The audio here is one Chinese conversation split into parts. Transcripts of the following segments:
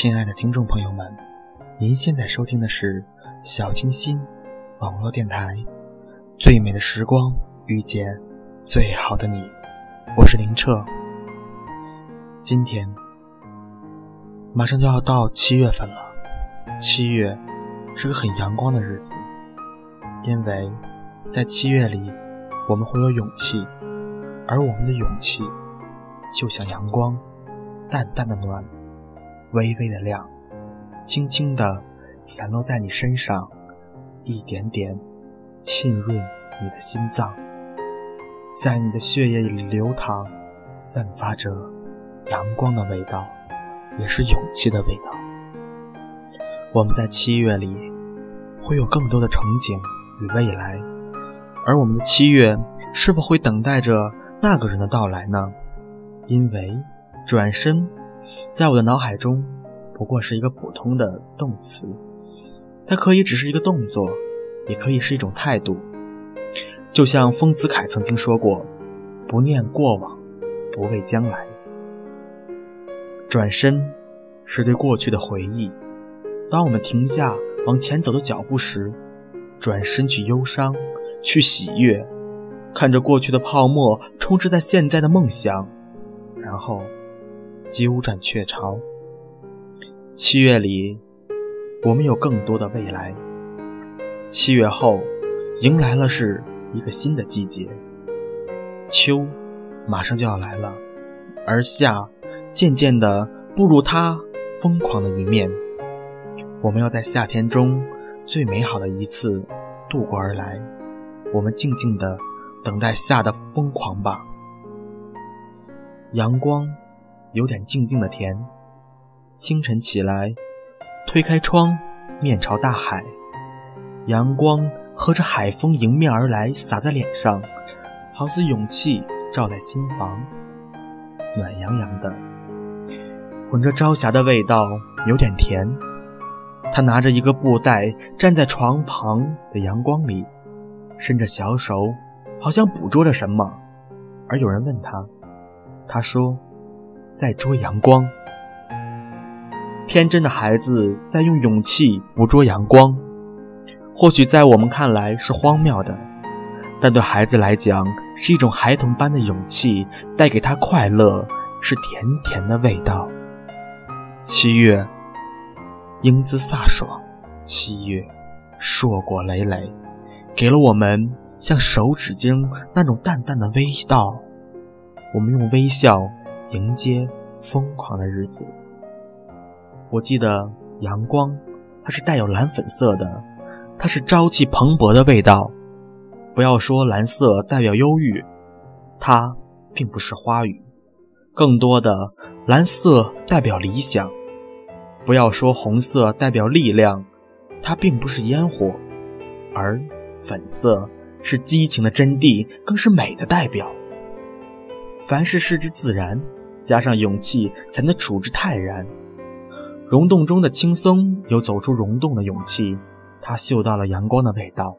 亲爱的听众朋友们，您现在收听的是小清新网络电台《最美的时光遇见最好的你》，我是林澈。今天马上就要到七月份了，七月是个很阳光的日子，因为在七月里我们会有勇气，而我们的勇气就像阳光，淡淡的暖。微微的亮，轻轻地散落在你身上，一点点沁润你的心脏，在你的血液里流淌，散发着阳光的味道，也是勇气的味道。我们在七月里会有更多的憧憬与未来，而我们的七月是否会等待着那个人的到来呢？因为转身。在我的脑海中，不过是一个普通的动词，它可以只是一个动作，也可以是一种态度。就像丰子恺曾经说过：“不念过往，不畏将来。”转身是对过去的回忆。当我们停下往前走的脚步时，转身去忧伤，去喜悦，看着过去的泡沫充斥在现在的梦想，然后。鸠占鹊巢。七月里，我们有更多的未来。七月后，迎来了是一个新的季节。秋马上就要来了，而夏渐渐的步入它疯狂的一面。我们要在夏天中最美好的一次度过而来。我们静静的等待夏的疯狂吧。阳光。有点静静的甜。清晨起来，推开窗，面朝大海，阳光和着海风迎面而来，洒在脸上，好似勇气照在心房，暖洋洋的，混着朝霞的味道，有点甜。他拿着一个布袋，站在床旁的阳光里，伸着小手，好像捕捉着什么。而有人问他，他说。在捉阳光，天真的孩子在用勇气捕捉阳光。或许在我们看来是荒谬的，但对孩子来讲是一种孩童般的勇气，带给他快乐，是甜甜的味道。七月，英姿飒爽；七月，硕果累累，给了我们像手指间那种淡淡的味道。我们用微笑。迎接疯狂的日子。我记得阳光，它是带有蓝粉色的，它是朝气蓬勃的味道。不要说蓝色代表忧郁，它并不是花语，更多的蓝色代表理想。不要说红色代表力量，它并不是烟火，而粉色是激情的真谛，更是美的代表。凡事视之自然。加上勇气，才能处之泰然。溶洞中的轻松，有走出溶洞的勇气。他嗅到了阳光的味道。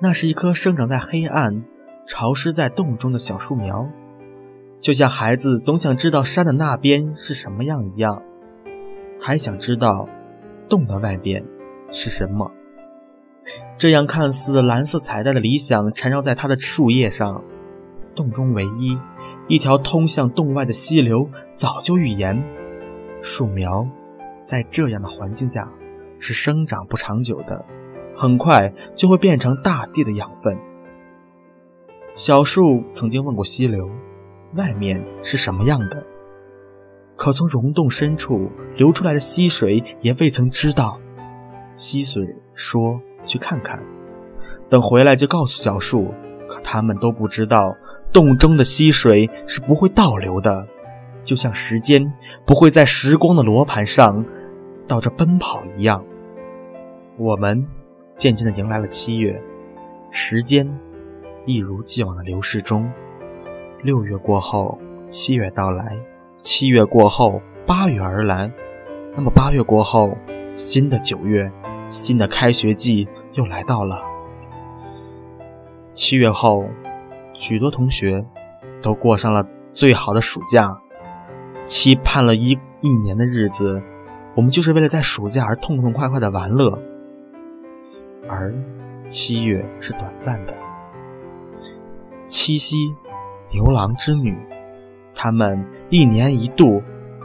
那是一棵生长在黑暗、潮湿在洞中的小树苗，就像孩子总想知道山的那边是什么样一样，还想知道洞的外边是什么。这样看似蓝色彩带的理想缠绕在它的树叶上。洞中唯一。一条通向洞外的溪流早就预言，树苗在这样的环境下是生长不长久的，很快就会变成大地的养分。小树曾经问过溪流，外面是什么样的？可从溶洞深处流出来的溪水也未曾知道。溪水说：“去看看，等回来就告诉小树。”可他们都不知道。洞中的溪水是不会倒流的，就像时间不会在时光的罗盘上倒着奔跑一样。我们渐渐地迎来了七月，时间一如既往的流逝中。六月过后，七月到来；七月过后，八月而来。那么八月过后，新的九月，新的开学季又来到了。七月后。许多同学都过上了最好的暑假，期盼了一一年的日子，我们就是为了在暑假而痛痛快快的玩乐。而七月是短暂的，七夕，牛郎织女，他们一年一度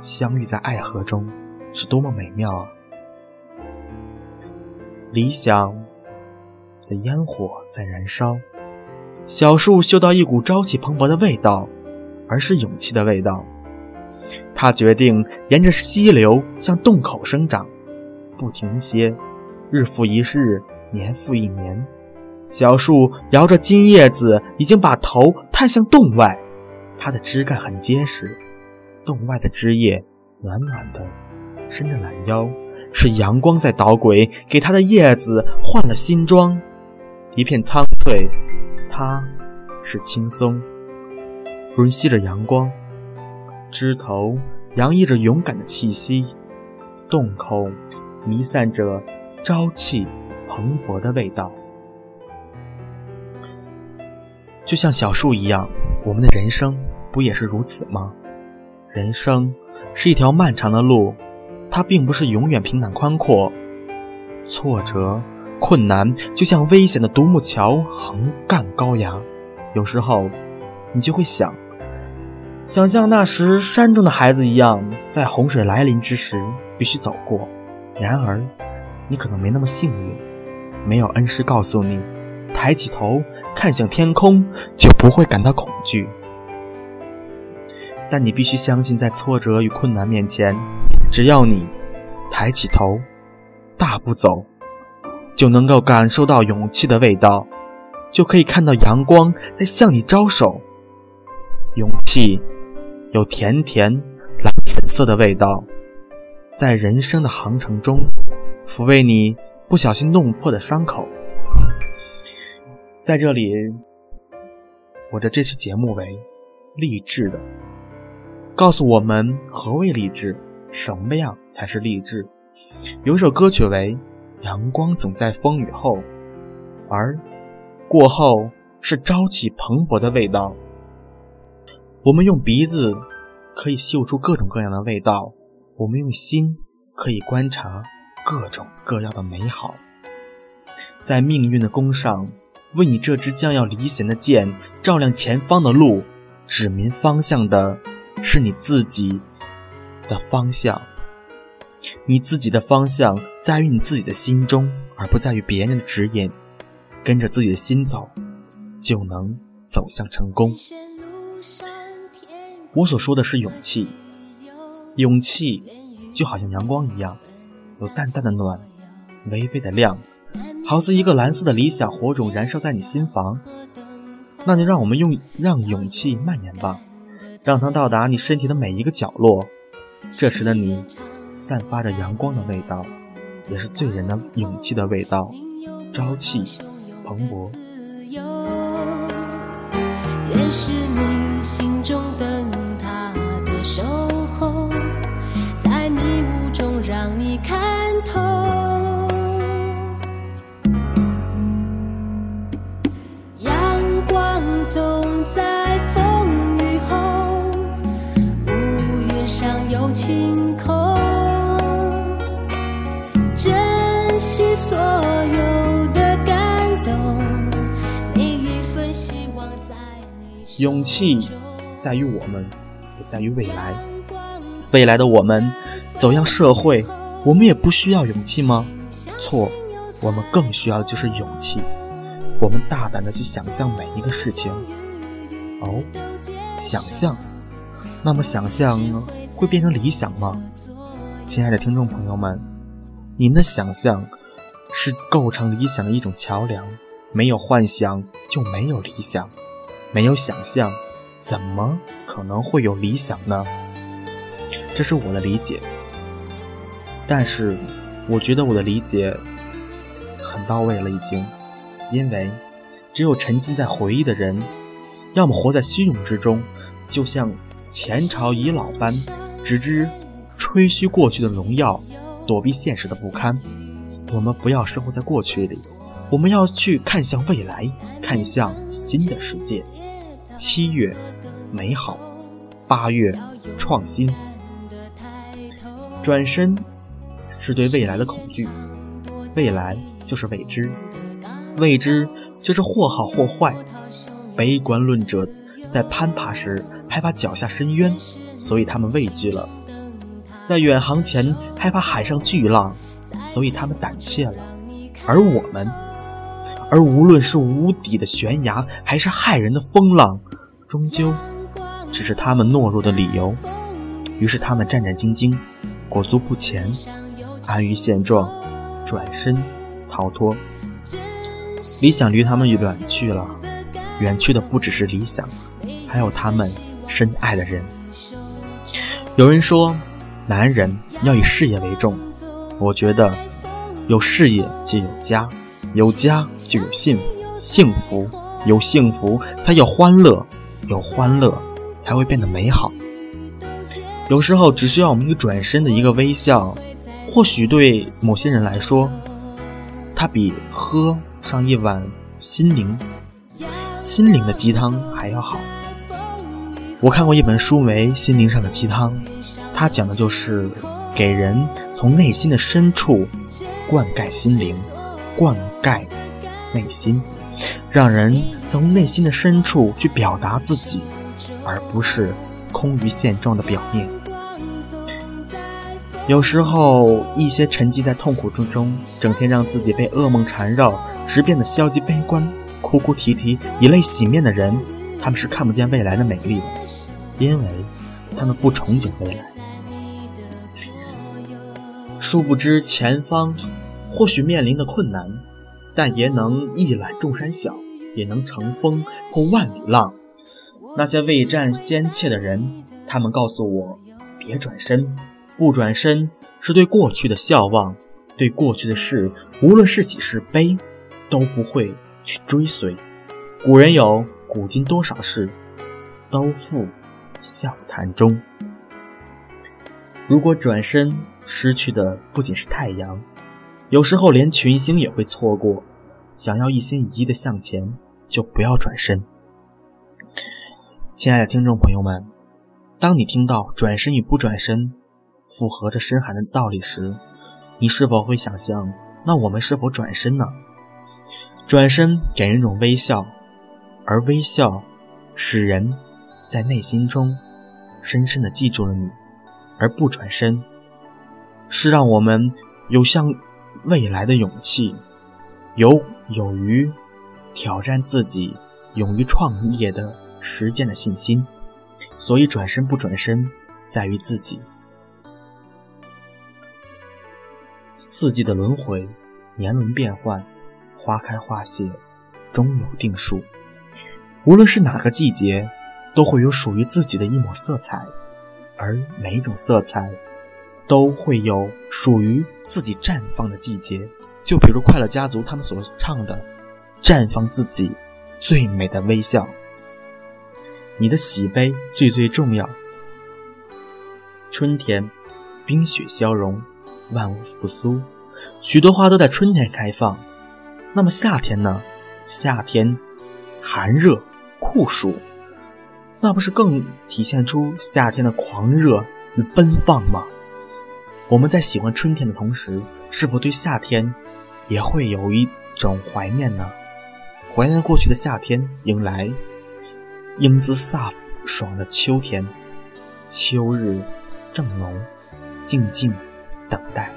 相遇在爱河中，是多么美妙啊！理想的烟火在燃烧，小树嗅到一股朝气蓬勃的味道，而是勇气的味道。他决定沿着溪流向洞口生长，不停歇，日复一日，年复一年。小树摇着金叶子，已经把头探向洞外。它的枝干很结实，洞外的枝叶暖暖的，伸着懒腰。是阳光在捣鬼，给它的叶子换了新装。一片苍翠，它是青松，吮吸着阳光。枝头洋溢着勇敢的气息，洞口弥散着朝气蓬勃的味道。就像小树一样，我们的人生不也是如此吗？人生是一条漫长的路。它并不是永远平坦宽阔，挫折、困难就像危险的独木桥横干高崖。有时候，你就会想，想像那时山中的孩子一样，在洪水来临之时必须走过。然而，你可能没那么幸运，没有恩师告诉你，抬起头看向天空就不会感到恐惧。但你必须相信，在挫折与困难面前。只要你抬起头，大步走，就能够感受到勇气的味道，就可以看到阳光在向你招手。勇气有甜甜蓝粉色的味道，在人生的航程中抚慰你不小心弄破的伤口。在这里，我的这期节目为励志的，告诉我们何谓励志。什么样才是励志？有一首歌曲为《阳光总在风雨后》，而过后是朝气蓬勃的味道。我们用鼻子可以嗅出各种各样的味道，我们用心可以观察各种各样的美好。在命运的弓上，为你这支将要离弦的箭照亮前方的路，指明方向的是你自己。的方向，你自己的方向在于你自己的心中，而不在于别人的指引。跟着自己的心走，就能走向成功。我所说的是勇气，勇气就好像阳光一样，有淡淡的暖，微微的亮，好似一个蓝色的理想火种燃烧在你心房。那就让我们用让勇气蔓延吧，让它到达你身体的每一个角落。这时的你，散发着阳光的味道，也是醉人的勇气的味道，朝气蓬勃。愿是你心中灯塔的守候，在迷雾中让你看透。阳光总在风雨后，乌云上有。晴空，勇气在于我们，也在于未来。未来的我们走向社会，我们也不需要勇气吗？错，我们更需要的就是勇气。我们大胆的去想象每一个事情。哦，想象，那么想象？会变成理想吗？亲爱的听众朋友们，你们的想象是构成理想的一种桥梁。没有幻想就没有理想，没有想象，怎么可能会有理想呢？这是我的理解。但是，我觉得我的理解很到位了，已经。因为，只有沉浸在回忆的人，要么活在虚荣之中，就像前朝遗老般。只知吹嘘过去的荣耀，躲避现实的不堪。我们不要生活在过去里，我们要去看向未来，看向新的世界。七月，美好；八月，创新；转身是对未来的恐惧，未来就是未知，未知就是或好或坏。悲观论者在攀爬时害怕脚下深渊，所以他们畏惧了；在远航前害怕海上巨浪，所以他们胆怯了。而我们，而无论是无底的悬崖，还是骇人的风浪，终究只是他们懦弱的理由。于是他们战战兢兢，裹足不前，安于现状，转身逃脱。理想离他们远去了，远去的不只是理想，还有他们深爱的人。有人说，男人要以事业为重，我觉得，有事业就有家，有家就有幸福，幸福有幸福才有欢乐，有欢乐才会变得美好。有时候只需要我们一个转身的一个微笑，或许对某些人来说，它比喝上一碗心灵心灵的鸡汤还要好。我看过一本书为《心灵上的鸡汤》，它讲的就是给人从内心的深处灌溉心灵，灌溉内心，让人从内心的深处去表达自己，而不是空于现状的表面。有时候，一些沉寂在痛苦之中，整天让自己被噩梦缠绕，直变得消极悲观、哭哭啼啼、以泪洗面的人，他们是看不见未来的美丽的，因为他们不憧憬未来。殊不知，前方或许面临的困难，但也能一览众山小，也能乘风破万里浪。那些未战先怯的人，他们告诉我：别转身。不转身是对过去的笑望，对过去的事，无论是喜是悲，都不会去追随。古人有“古今多少事，都付笑谈中”。如果转身，失去的不仅是太阳，有时候连群星也会错过。想要一心一意的向前，就不要转身。亲爱的听众朋友们，当你听到“转身与不转身”，符合着深含的道理时，你是否会想象？那我们是否转身呢？转身给人一种微笑，而微笑使人在内心中深深的记住了你；而不转身，是让我们有向未来的勇气，有有于挑战自己、勇于创业的实践的信心。所以，转身不转身，在于自己。四季的轮回，年轮变换，花开花谢，终有定数。无论是哪个季节，都会有属于自己的一抹色彩，而每一种色彩，都会有属于自己绽放的季节。就比如快乐家族他们所唱的“绽放自己最美的微笑”，你的喜悲最最重要。春天，冰雪消融。万物复苏，许多花都在春天开放。那么夏天呢？夏天寒热酷暑，那不是更体现出夏天的狂热与奔放吗？我们在喜欢春天的同时，是否对夏天也会有一种怀念呢？怀念过去的夏天，迎来英姿飒爽的秋天。秋日正浓，静静。等待。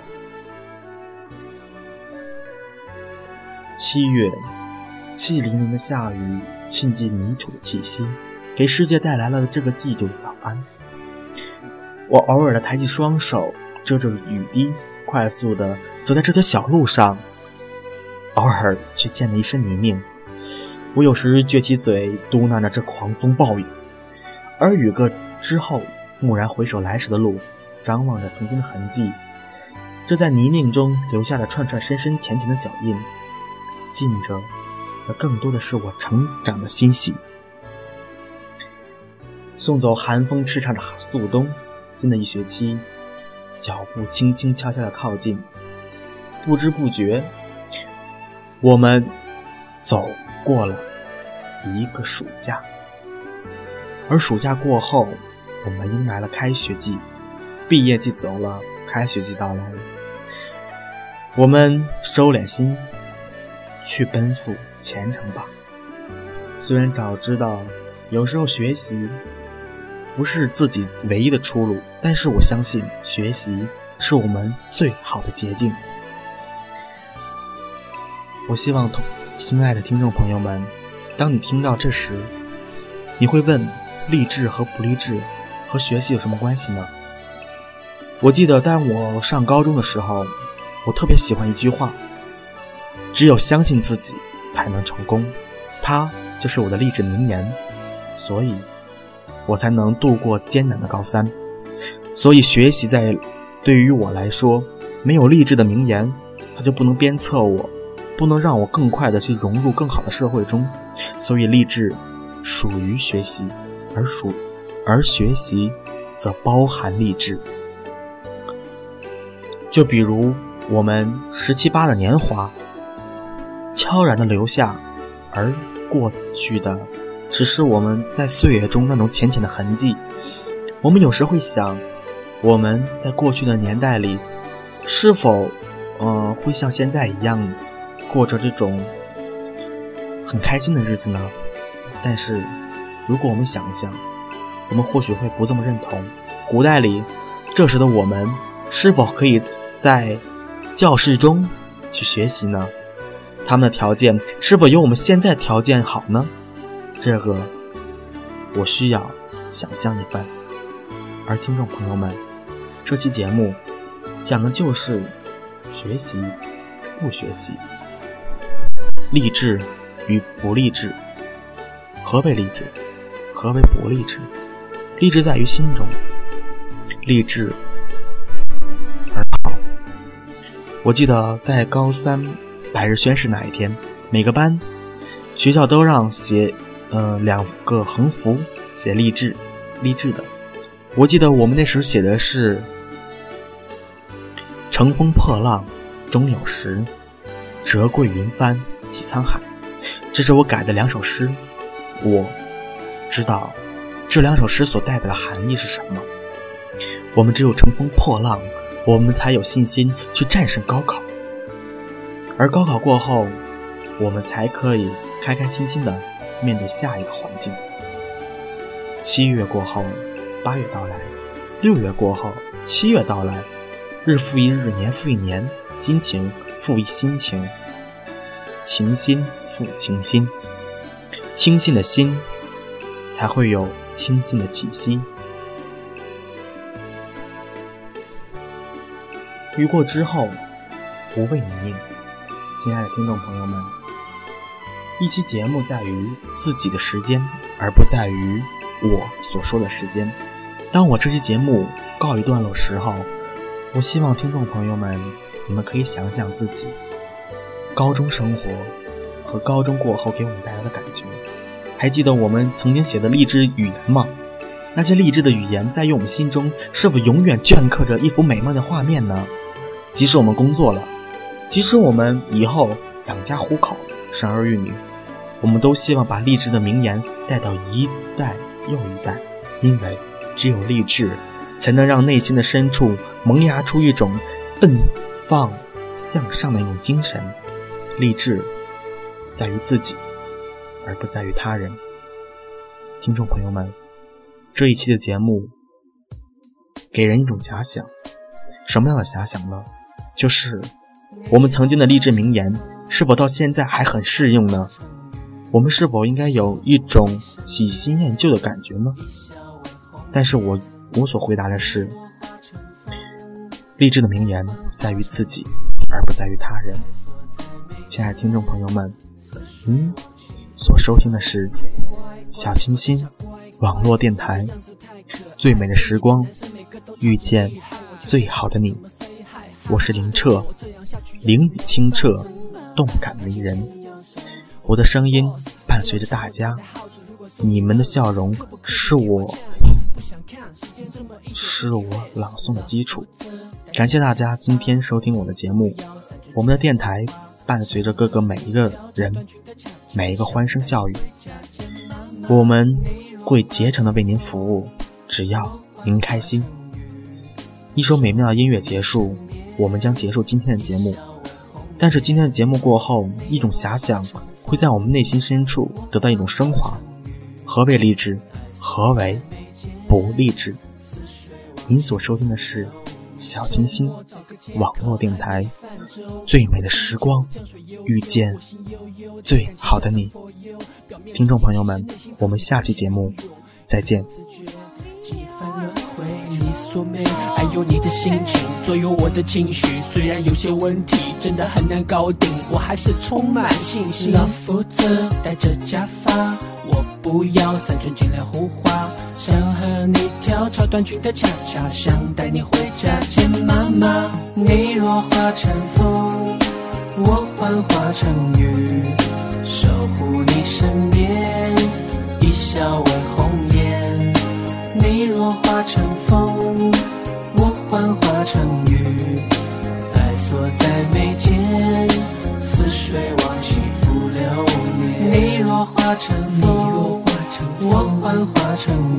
七月，气淋淋的下雨浸进泥土的气息，给世界带来了这个季度的早安。我偶尔的抬起双手，遮着雨滴，快速的走在这条小路上，偶尔却溅了一身泥泞。我有时撅起嘴，嘟囔着这狂风暴雨，而雨过之后，蓦然回首来时的路，张望着曾经的痕迹。这在泥泞中留下的串串深深浅浅的脚印，浸着的更多的是我成长的欣喜。送走寒风叱咤的肃冬，新的一学期，脚步轻轻悄悄的靠近，不知不觉，我们走过了一个暑假，而暑假过后，我们迎来了开学季，毕业季走了。开学季到来，我们收敛心，去奔赴前程吧。虽然早知道有时候学习不是自己唯一的出路，但是我相信学习是我们最好的捷径。我希望同亲爱的听众朋友们，当你听到这时，你会问：励志和不励志和学习有什么关系呢？我记得当我上高中的时候，我特别喜欢一句话：只有相信自己，才能成功。它就是我的励志名言，所以，我才能度过艰难的高三。所以，学习在对于我来说，没有励志的名言，它就不能鞭策我。不能让我更快的去融入更好的社会中，所以励志属于学习，而属而学习则包含励志。就比如我们十七八的年华，悄然的留下，而过去的只是我们在岁月中那种浅浅的痕迹。我们有时会想，我们在过去的年代里，是否，呃，会像现在一样？过着这种很开心的日子呢，但是如果我们想一想，我们或许会不这么认同。古代里，这时的我们是否可以在教室中去学习呢？他们的条件是否有我们现在条件好呢？这个我需要想象一番。而听众朋友们，这期节目讲的就是学习不学习。励志与不励志，何为励志？何为不励志？励志在于心中，励志而好。我记得在高三百日宣誓那一天，每个班学校都让写呃两个横幅，写励志，励志的。我记得我们那时候写的是“乘风破浪终有时，折桂云帆”。济沧海，这是我改的两首诗。我知道这两首诗所代表的含义是什么。我们只有乘风破浪，我们才有信心去战胜高考。而高考过后，我们才可以开开心心的面对下一个环境。七月过后，八月到来；六月过后，七月到来。日复一日，年复一年，心情复一心情。情心复情心，清新的心才会有清新的气息。雨过之后，不为你应。亲爱的听众朋友们，一期节目在于自己的时间，而不在于我所说的时间。当我这期节目告一段落时候，我希望听众朋友们，你们可以想想自己。高中生活和高中过后给我们带来的感觉，还记得我们曾经写的励志语言吗？那些励志的语言在于我们心中是否永远镌刻着一幅美梦的画面呢？即使我们工作了，即使我们以后养家糊口、生儿育女，我们都希望把励志的名言带到一代又一代，因为只有励志，才能让内心的深处萌芽出一种奔放向上的一种精神。励志在于自己，而不在于他人。听众朋友们，这一期的节目给人一种假想，什么样的假想呢？就是我们曾经的励志名言是否到现在还很适用呢？我们是否应该有一种喜新厌旧的感觉呢？但是我我所回答的是，励志的名言在于自己，而不在于他人。亲爱的听众朋友们，您所收听的是小清新网络电台，最美的时光遇见最好的你，我是林澈，灵雨清澈，动感迷人，我的声音伴随着大家，你们的笑容是我是我朗诵的基础，感谢大家今天收听我的节目，我们的电台。伴随着各个每一个人，每一个欢声笑语，我们会竭诚的为您服务，只要您开心。一首美妙的音乐结束，我们将结束今天的节目。但是今天的节目过后，一种遐想会在我们内心深处得到一种升华。何为励志？何为不励志？您所收听的是小清新网络电台，最美的时光，遇见最好的你。听众朋友们，我们下期节目再见。还有你的心情左右我的情绪，虽然有些问题真的很难搞定，我还是充满信心。老夫子戴着假发，我不要三寸金莲胡花，想和你跳超短裙的恰恰，想带你回家见妈妈。你若化成风，我幻化成雨，守护你身边，一笑为红颜。你若化成风。我幻化成雨，爱锁在眉间，似水往昔浮流年。你若化成风，我幻化成雨，